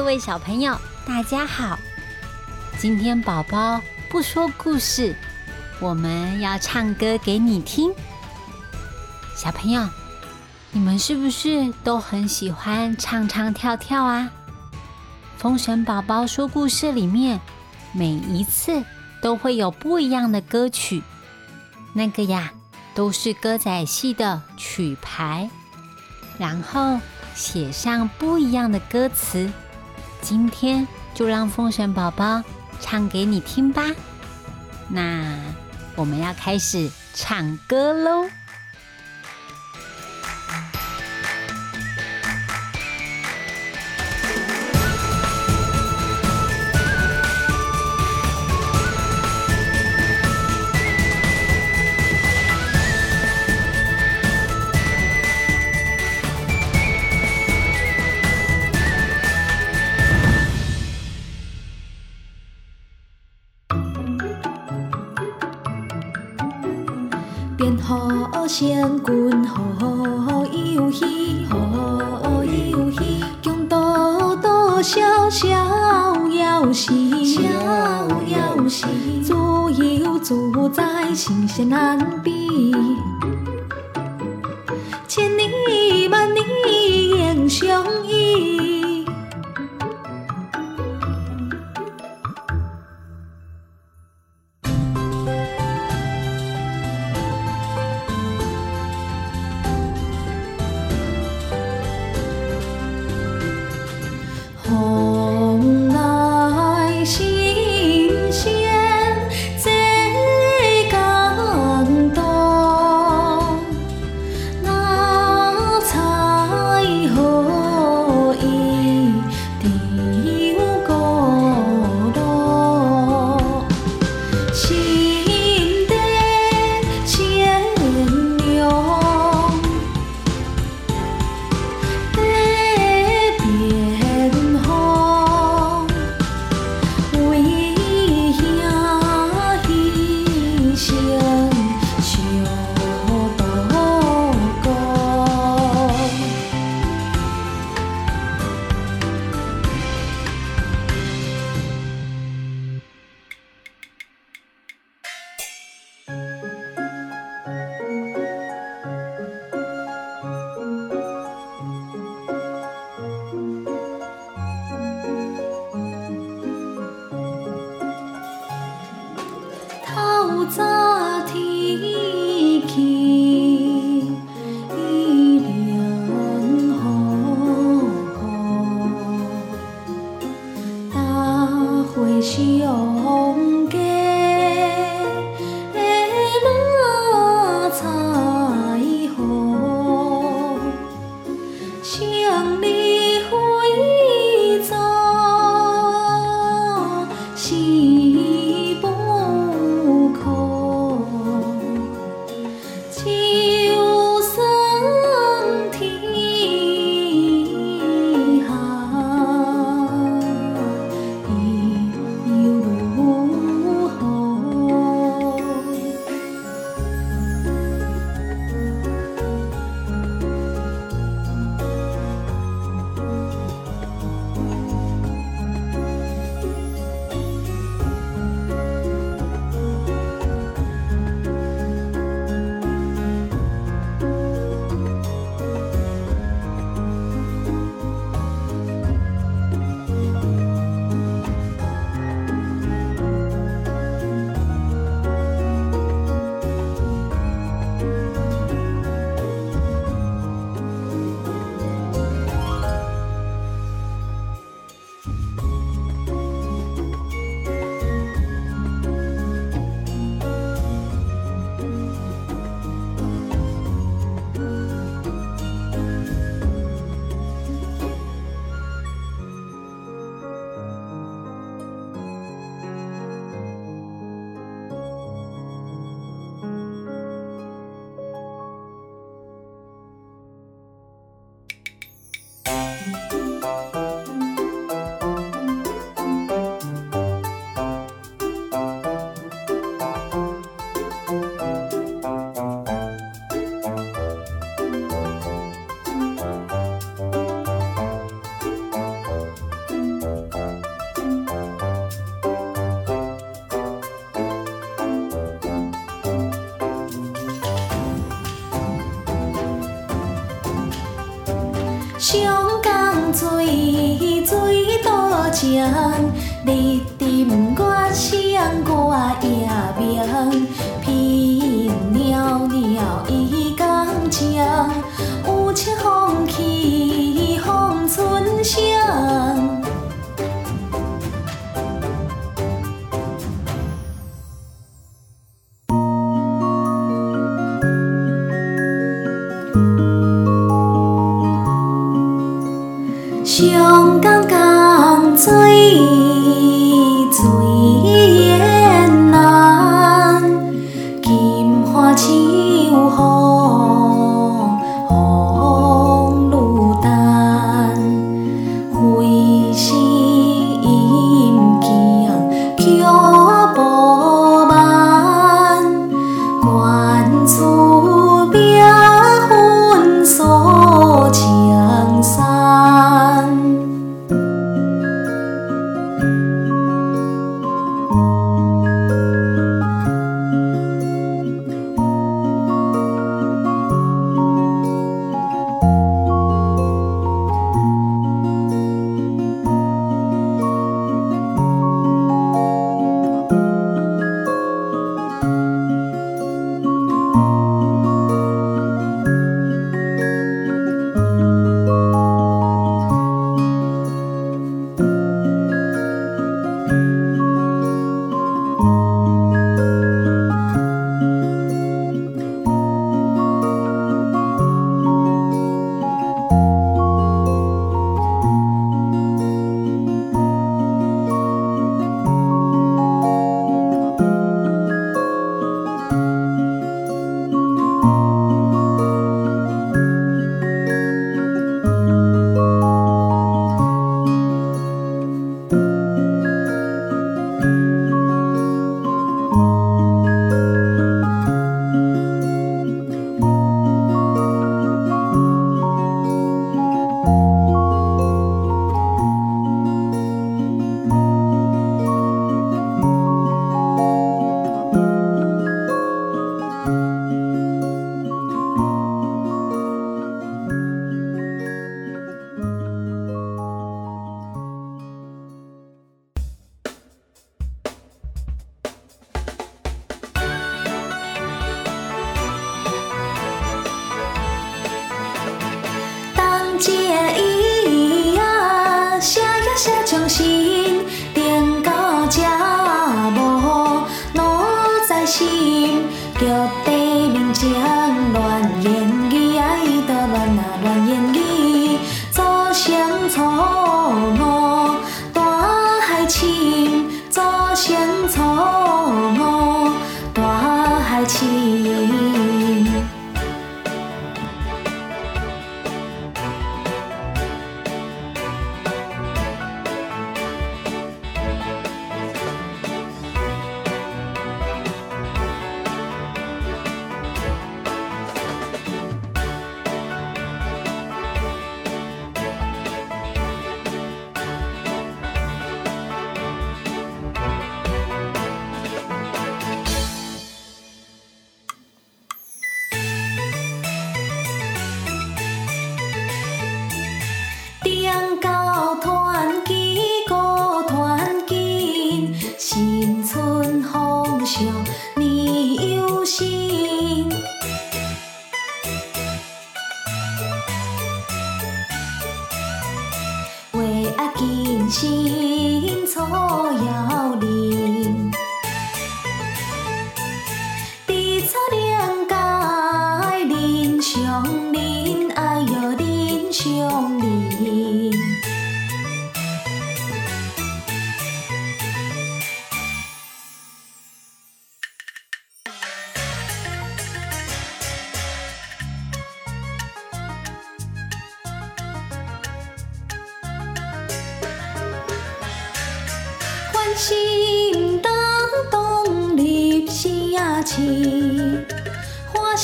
各位小朋友，大家好！今天宝宝不说故事，我们要唱歌给你听。小朋友，你们是不是都很喜欢唱唱跳跳啊？风神宝宝说故事里面，每一次都会有不一样的歌曲，那个呀，都是歌仔戏的曲牌，然后。写上不一样的歌词，今天就让风神宝宝唱给你听吧。那我们要开始唱歌喽。好成军好游戏，好好游戏，强多多少少要死，逍遥死，自由自在，神仙难比，千年万年永相依。心上港水水多情，你沉我想我也明，片袅袅伊江情，有切风起风春声。长江江水心，叫地名将乱言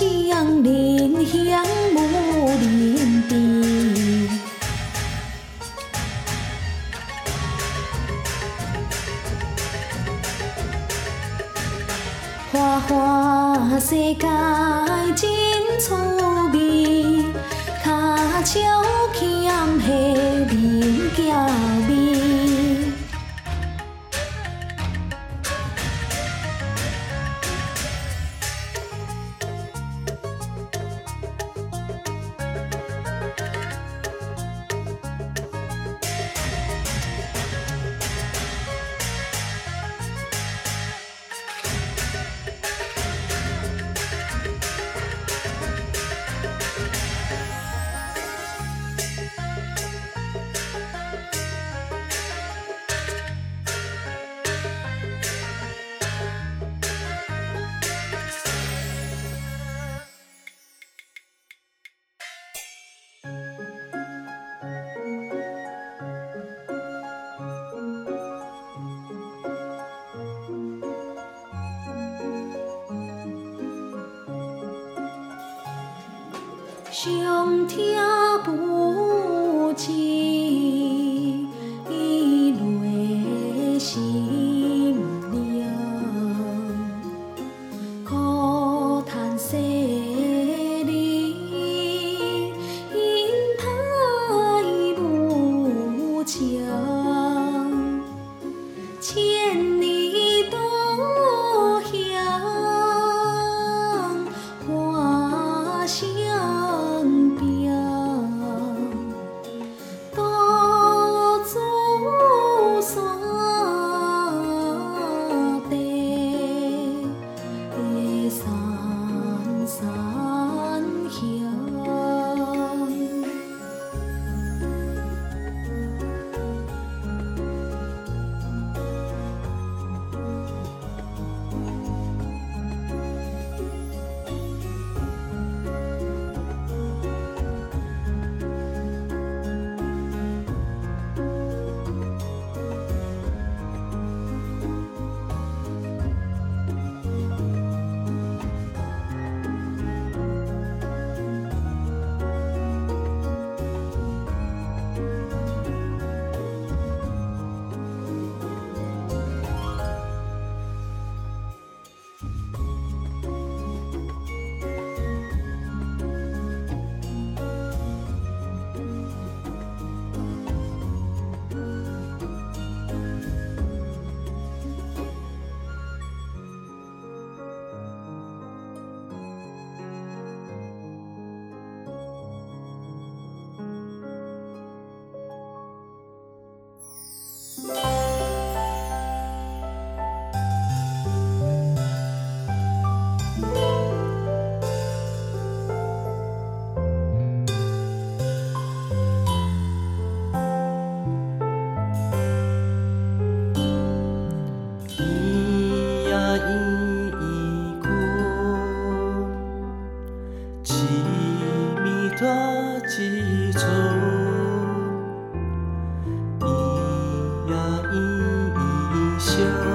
花香林香无林地。花花世界真趣味，脚超欠下人家面。上听不知伊落心凉，苦叹世人因太无常。千里 you.